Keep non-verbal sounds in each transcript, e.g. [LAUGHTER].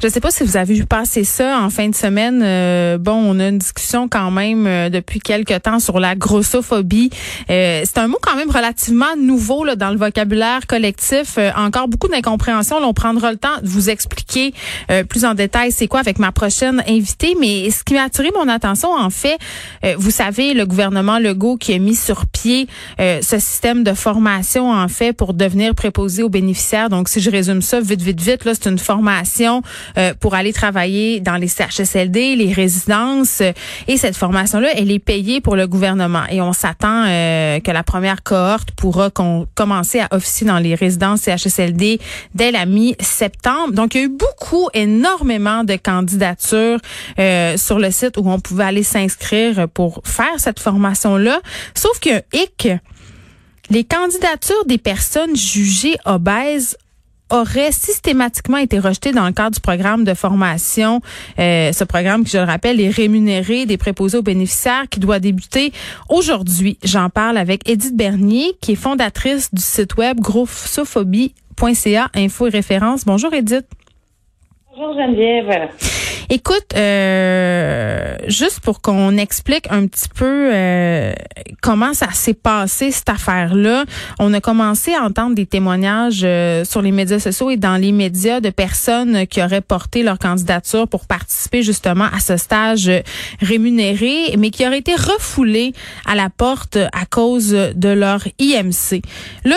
Je ne sais pas si vous avez vu passer ça en fin de semaine. Euh, bon, on a une discussion quand même euh, depuis quelques temps sur la grossophobie. Euh, c'est un mot quand même relativement nouveau là, dans le vocabulaire collectif. encore beaucoup d'incompréhension. on prendra le temps de vous expliquer plus en détail c'est quoi avec ma prochaine invitée. Mais ce qui m'a attiré mon attention, en fait, vous savez, le gouvernement Legault qui a mis sur pied ce système de formation, en fait, pour devenir préposé aux bénéficiaires. Donc, si je résume ça vite, vite, vite, là, c'est une formation euh, pour aller travailler dans les CHSLD, les résidences. et cette formation-là, elle est payée pour le gouvernement. Et on s'attend euh, que la première cohorte pourra commencer à officier dans les résidences CHSLD dès la mi-septembre. Donc, il y a eu beaucoup, énormément de candidatures euh, sur le site où on pouvait aller s'inscrire pour faire cette formation-là. Sauf que hic, les candidatures des personnes jugées obèses aurait systématiquement été rejeté dans le cadre du programme de formation. Euh, ce programme qui, je le rappelle, est rémunéré des préposés aux bénéficiaires qui doit débuter aujourd'hui. J'en parle avec Edith Bernier, qui est fondatrice du site web grossophobie.ca, info et référence. Bonjour Edith. Bonjour Geneviève. Écoute, euh, juste pour qu'on explique un petit peu euh, comment ça s'est passé cette affaire-là, on a commencé à entendre des témoignages euh, sur les médias sociaux et dans les médias de personnes qui auraient porté leur candidature pour participer justement à ce stage rémunéré, mais qui auraient été refoulés à la porte à cause de leur IMC. Là,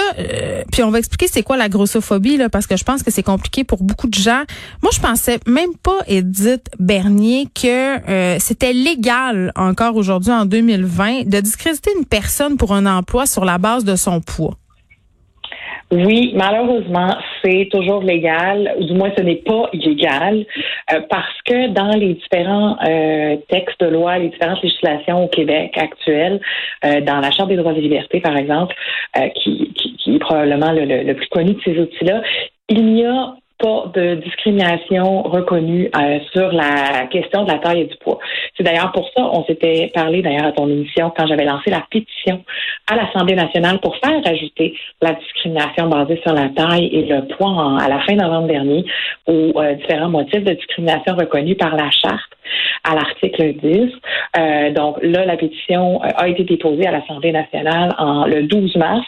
puis on va expliquer c'est quoi la grossophobie là, parce que je pense que c'est compliqué pour beaucoup de gens. Moi, je pensais même pas, Edith, Bernier que euh, c'était légal encore aujourd'hui en 2020 de discréditer une personne pour un emploi sur la base de son poids. Oui, malheureusement, c'est toujours légal, ou du moins ce n'est pas illégal, euh, parce que dans les différents euh, textes de loi, les différentes législations au Québec actuelles, dans la Charte des droits et libertés, par exemple, qui, qui, est probablement le, le plus connu de ces outils-là, il n'y a pas de discrimination reconnue euh, sur la question de la taille et du poids. C'est d'ailleurs pour ça, on s'était parlé d'ailleurs à ton émission quand j'avais lancé la pétition à l'Assemblée nationale pour faire ajouter la discrimination basée sur la taille et le poids à la fin novembre dernier aux euh, différents motifs de discrimination reconnus par la charte à l'article 10. Euh, donc là, la pétition a été déposée à l'Assemblée nationale en le 12 mars,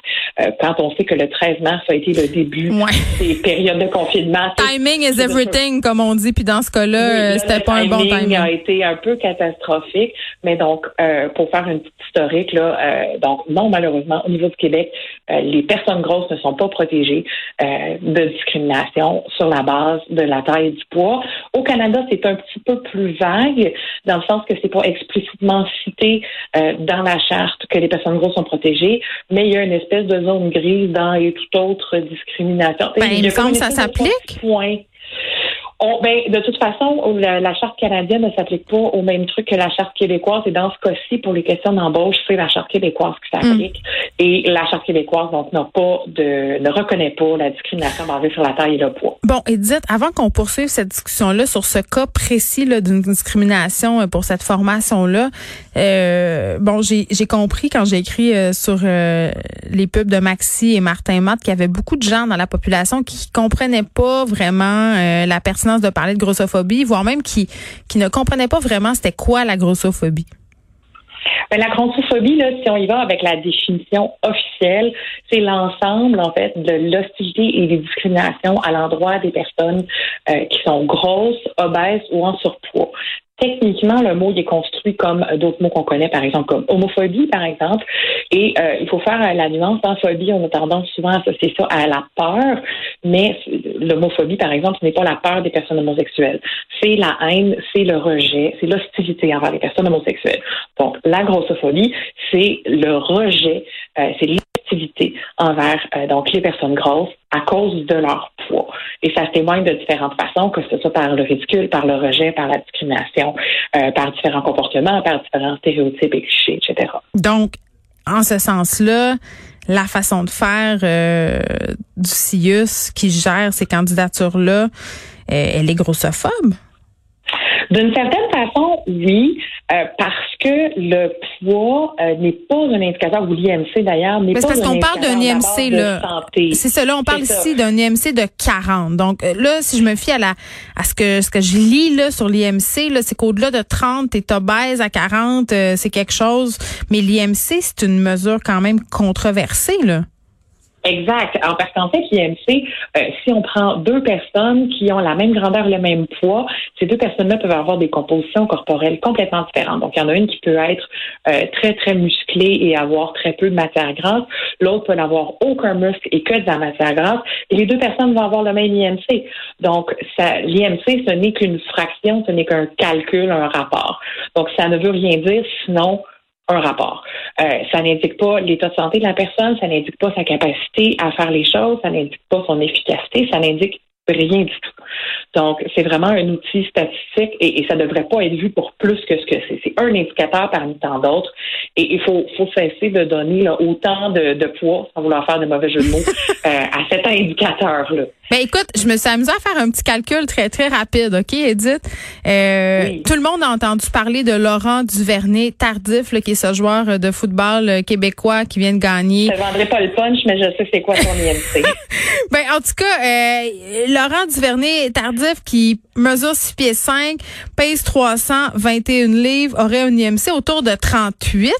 quand on sait que le 13 mars a été le début des périodes de confinement Timing is everything, comme on dit. Puis dans ce cas-là, c'était pas un bon timing. a été un peu catastrophique. Mais donc, euh, pour faire une petite historique, là, euh, donc non, malheureusement, au niveau du Québec, euh, les personnes grosses ne sont pas protégées de discrimination sur la base de la taille et du poids. Au Canada, c'est un petit peu plus vague, dans le sens que c'est pas explicitement cité dans la charte que les personnes grosses sont protégées, mais il y a une espèce de zone grise dans et toute autre discrimination. Ben, il me semble que ça s'applique point. On, ben, de toute façon, la, charte canadienne ne s'applique pas au même truc que la charte québécoise. Et dans ce cas-ci, pour les questions d'embauche, c'est la charte québécoise qui s'applique. Mm. Et la charte québécoise, donc, n'a pas de, ne reconnaît pas la discrimination basée sur la taille et le poids. Bon, Edith, avant qu'on poursuive cette discussion-là sur ce cas précis d'une discrimination euh, pour cette formation-là, euh, bon, j'ai compris quand j'ai écrit euh, sur euh, les pubs de Maxi et Martin Matt qu'il y avait beaucoup de gens dans la population qui comprenaient pas vraiment la personne de parler de grossophobie, voire même qui, qui ne comprenaient pas vraiment c'était quoi la grossophobie. Ben, la grossophobie, là, si on y va avec la définition officielle, c'est l'ensemble, en fait, de l'hostilité et des discriminations à l'endroit des personnes euh, qui sont grosses, obèses ou en surpoids techniquement, le mot est construit comme d'autres mots qu'on connaît, par exemple, comme homophobie, par exemple. Et euh, il faut faire la nuance. Dans phobie, on a tendance souvent à associer ça à la peur, mais l'homophobie, par exemple, ce n'est pas la peur des personnes homosexuelles. C'est la haine, c'est le rejet, c'est l'hostilité envers les personnes homosexuelles. Donc, la grossophobie, c'est le rejet, euh, c'est envers euh, donc les personnes grosses à cause de leur poids. Et ça se témoigne de différentes façons, que ce soit par le ridicule, par le rejet, par la discrimination, euh, par différents comportements, par différents stéréotypes et clichés, etc. Donc, en ce sens-là, la façon de faire euh, du CIUS qui gère ces candidatures-là, elle est grossophobe? D'une certaine façon, oui, euh, parce que le poids euh, n'est pas un indicateur, ou l'IMC d'ailleurs, n'est pas parce qu'on parle d'un IMC, là. C'est ça, là, on parle ici d'un IMC de 40. Donc euh, là, si je me fie à la à ce que ce que je lis là sur l'IMC, là, c'est qu'au-delà de 30, t'es obèse à 40, c'est quelque chose. Mais l'IMC, c'est une mesure quand même controversée, là. Exact. Qu'en fait, l'IMC, euh, si on prend deux personnes qui ont la même grandeur, le même poids, ces deux personnes-là peuvent avoir des compositions corporelles complètement différentes. Donc, il y en a une qui peut être euh, très, très musclée et avoir très peu de matière grasse. L'autre peut n'avoir aucun muscle et que de la matière grasse. Et les deux personnes vont avoir le même IMC. Donc, l'IMC, ce n'est qu'une fraction, ce n'est qu'un calcul, un rapport. Donc, ça ne veut rien dire sinon un rapport. Euh, ça n'indique pas l'état de santé de la personne, ça n'indique pas sa capacité à faire les choses, ça n'indique pas son efficacité, ça n'indique rien du tout. Donc, c'est vraiment un outil statistique et, et ça ne devrait pas être vu pour plus que ce que c'est. C'est un indicateur parmi tant d'autres. Et il faut, faut cesser de donner là, autant de, de, poids, sans vouloir faire de mauvais jeu de mots, [LAUGHS] euh, à cet indicateur-là. Ben écoute, je me suis amusée à faire un petit calcul très très rapide, ok, Edith? Euh, Tout le monde a entendu parler de Laurent Duvernay Tardif, là, qui est ce joueur de football euh, québécois qui vient de gagner. Je ne vendrai pas le punch, mais je sais c'est quoi son IMC. [LAUGHS] ben en tout cas, euh, Laurent Duvernay Tardif qui mesure 6 pieds 5, pèse 321 livres, aurait un IMC autour de 38.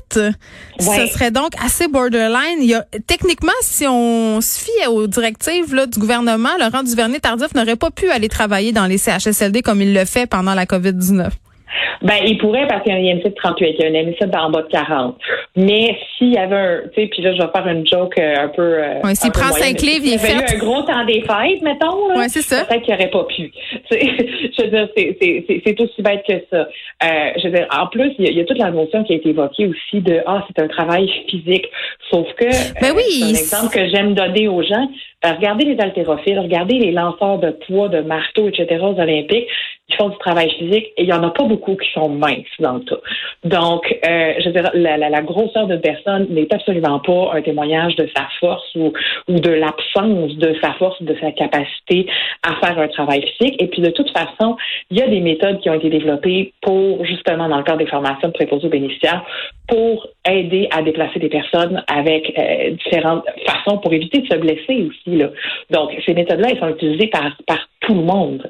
Ce serait donc assez borderline. Il y a, techniquement, si on se fie aux directives là, du gouvernement, Laurent Duvernay-Tardif n'aurait pas pu aller travailler dans les CHSLD comme il le fait pendant la COVID-19. Ben, il pourrait parce qu'il y a un IMC de 38, il y a un IMC en bas de 40. Mais s'il y avait un, tu sais, puis là, je vais faire une joke euh, un peu. Euh, ouais, s'il prend cinq livres, il est fait. un gros temps des fêtes, mettons. Ouais, c'est ça. Peut-être qu'il n'aurait pas pu. [LAUGHS] je veux dire, c'est aussi bête que ça. Euh, je veux dire, en plus, il y, a, toute la notion qui a été évoquée aussi de ah, c'est un travail physique. Sauf que ben oui, c'est un exemple que j'aime donner aux gens. Regardez les haltérophiles, regardez les lanceurs de poids, de marteau, etc. aux Olympiques qui font du travail physique et il y en a pas beaucoup qui sont minces dans le tas. Donc, euh, je veux dire, la, grosseur de personne n'est absolument pas un témoignage de sa force ou, ou de l'absence de sa force, de sa capacité à faire un travail physique. Et puis, de toute façon, il y a des méthodes qui ont été développées pour, justement, dans le cadre des formations de préposés aux bénéficiaires, pour aider à déplacer des personnes avec euh, différentes façons pour éviter de se blesser aussi. Là. Donc, ces méthodes-là, elles sont utilisées par, par tout le monde.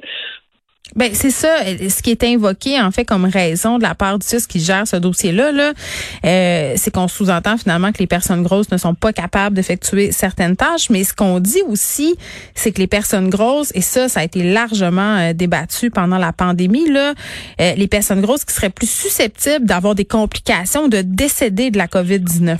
Ben c'est ça, ce qui est invoqué en fait comme raison de la part du CIS qui gère ce dossier-là, là, euh, c'est qu'on sous-entend finalement que les personnes grosses ne sont pas capables d'effectuer certaines tâches, mais ce qu'on dit aussi, c'est que les personnes grosses, et ça, ça a été largement euh, débattu pendant la pandémie, là, euh, les personnes grosses qui seraient plus susceptibles d'avoir des complications, de décéder de la COVID-19.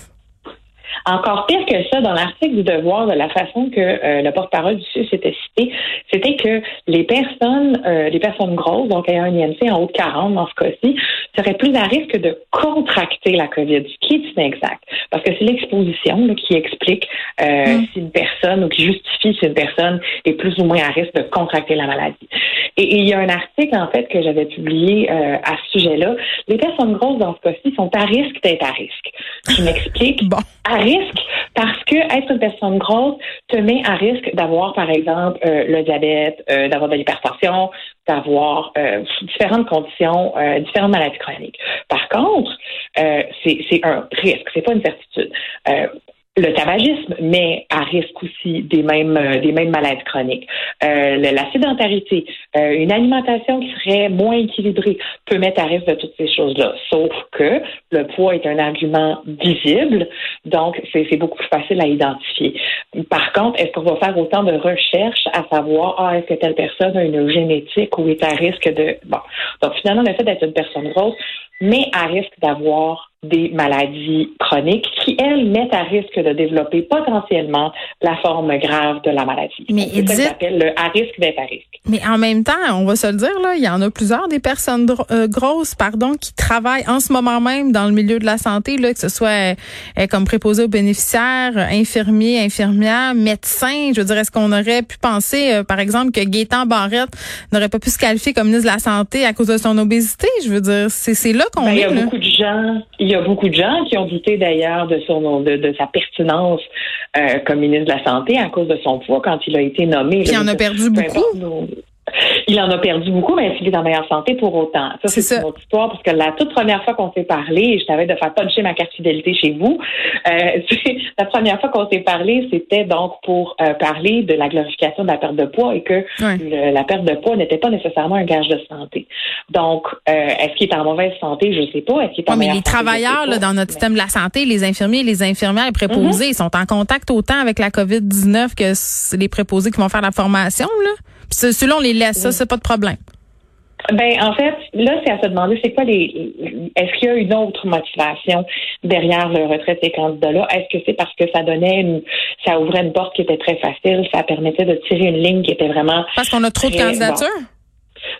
Encore pire que ça, dans l'article du Devoir, de la façon que euh, le porte-parole du CIS était cité, c'était que les personnes, euh, les personnes grosses, donc ayant un IMC en haut de 40 dans ce cas-ci, seraient plus à risque de contracter la COVID, ce qui est inexact. Parce que c'est l'exposition qui explique euh, mm. si une personne ou qui justifie si une personne est plus ou moins à risque de contracter la maladie. Et, il y a un article, en fait, que j'avais publié euh, à ce sujet-là. Les personnes grosses, dans ce cas-ci, sont à risque d'être à risque. Je m'explique. [LAUGHS] Bon. À risque parce que être une personne grosse te met à risque d'avoir, par exemple, euh, le diabète, euh, d'avoir de l'hypertension, d'avoir différentes conditions, différentes maladies chroniques. Par contre, c'est un risque, c'est pas une certitude le tabagisme met à risque aussi des mêmes euh, des mêmes maladies chroniques. Euh, la sédentarité, euh, une alimentation qui serait moins équilibrée peut mettre à risque de toutes ces choses-là. Sauf que le poids est un argument visible, donc c'est beaucoup plus facile à identifier. Par contre, est-ce qu'on va faire autant de recherches à savoir ah est-ce que telle personne a une génétique ou est à risque de bon. Donc finalement le fait d'être une personne grosse met à risque d'avoir des maladies chroniques qui, elles, mettent à risque de développer potentiellement la forme grave de la maladie. Mais c'est ça s'appelle le à risque d'être à risque. Mais en même temps, on va se le dire, là, il y en a plusieurs des personnes euh, grosses, pardon, qui travaillent en ce moment même dans le milieu de la santé, là, que ce soit euh, comme préposé aux bénéficiaires, infirmiers, infirmières, médecins. Je veux dire, est-ce qu'on aurait pu penser, euh, par exemple, que Gaétan Barrette n'aurait pas pu se qualifier comme ministre de la Santé à cause de son obésité? Je veux dire, c'est là qu'on ben, est. Il y a beaucoup de gens, il y a beaucoup de gens qui ont douté d'ailleurs de son de, de sa pertinence euh, comme ministre de la Santé à cause de son poids quand il a été nommé. Puis il en a perdu beaucoup. Il en a perdu beaucoup, mais il est en meilleure santé pour autant? Ça, c'est une autre histoire, parce que la toute première fois qu'on s'est parlé, je t'avais de faire puncher ma carte fidélité chez vous. Euh, [LAUGHS] la première fois qu'on s'est parlé, c'était donc pour euh, parler de la glorification de la perte de poids et que la perte de poids n'était pas nécessairement un gage de santé. Donc, euh, est-ce qu'il est en mauvaise santé? Je sais pas. Est-ce qu'il est en mais les travailleurs là, dans notre système de la santé, les infirmiers, les infirmières, les préposés, mm-hmm. ils sont en contact autant avec la COVID-19 que les préposés qui vont faire la formation. Là. Puis ceux-là, on les laisse, ça, c'est pas de problème. Ben, en fait, là, c'est à se demander, c'est quoi les. Est-ce qu'il y a une autre motivation derrière le retrait de ces candidats-là? Est-ce que c'est parce que ça donnait une. Ça ouvrait une porte qui était très facile, ça permettait de tirer une ligne qui était vraiment. Parce qu'on a trop de candidatures?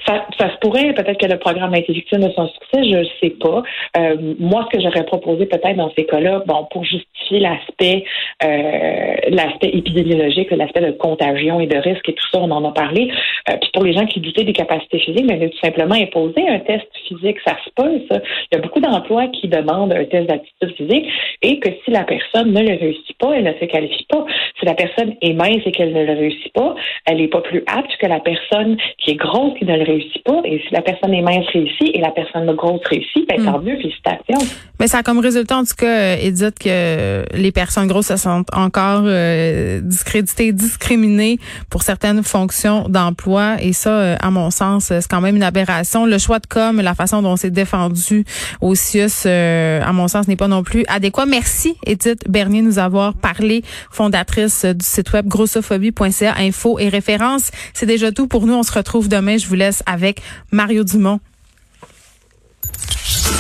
Ça, ça se pourrait, peut-être que le programme a été victime de son succès, je ne sais pas. Euh, moi, ce que j'aurais proposé peut-être dans ces cas-là, bon, pour justifier l'aspect euh, l'aspect épidémiologique, l'aspect de contagion et de risque et tout ça, on en a parlé. Euh, puis pour les gens qui doutaient des capacités physiques, mais tout simplement imposer un test physique, ça se peut, ça. Il y a beaucoup d'emplois qui demandent un test d'aptitude physique et que si la personne ne le réussit pas, elle ne se qualifie pas. Si la personne est mince et qu'elle ne le réussit pas, elle n'est pas plus apte que la personne qui est grosse qui ne le réussit pas. Et si la personne est mince réussit et la personne grosse réussit, ben, tant mm. mieux, félicitations. Mais ça a comme résultat, en tout cas, Edith, que les personnes grosses se sentent encore euh, discréditées, discriminées pour certaines fonctions d'emploi. Et ça, euh, à mon sens, c'est quand même une aberration. Le choix de com, la façon dont c'est défendu au CIUS, euh, à mon sens, n'est pas non plus adéquat. Merci, Edith Bernier, nous avoir parlé, fondatrice du site web grossophobie.ca, info et références. C'est déjà tout pour nous. On se retrouve demain. Je vous laisse avec Mario Dumont.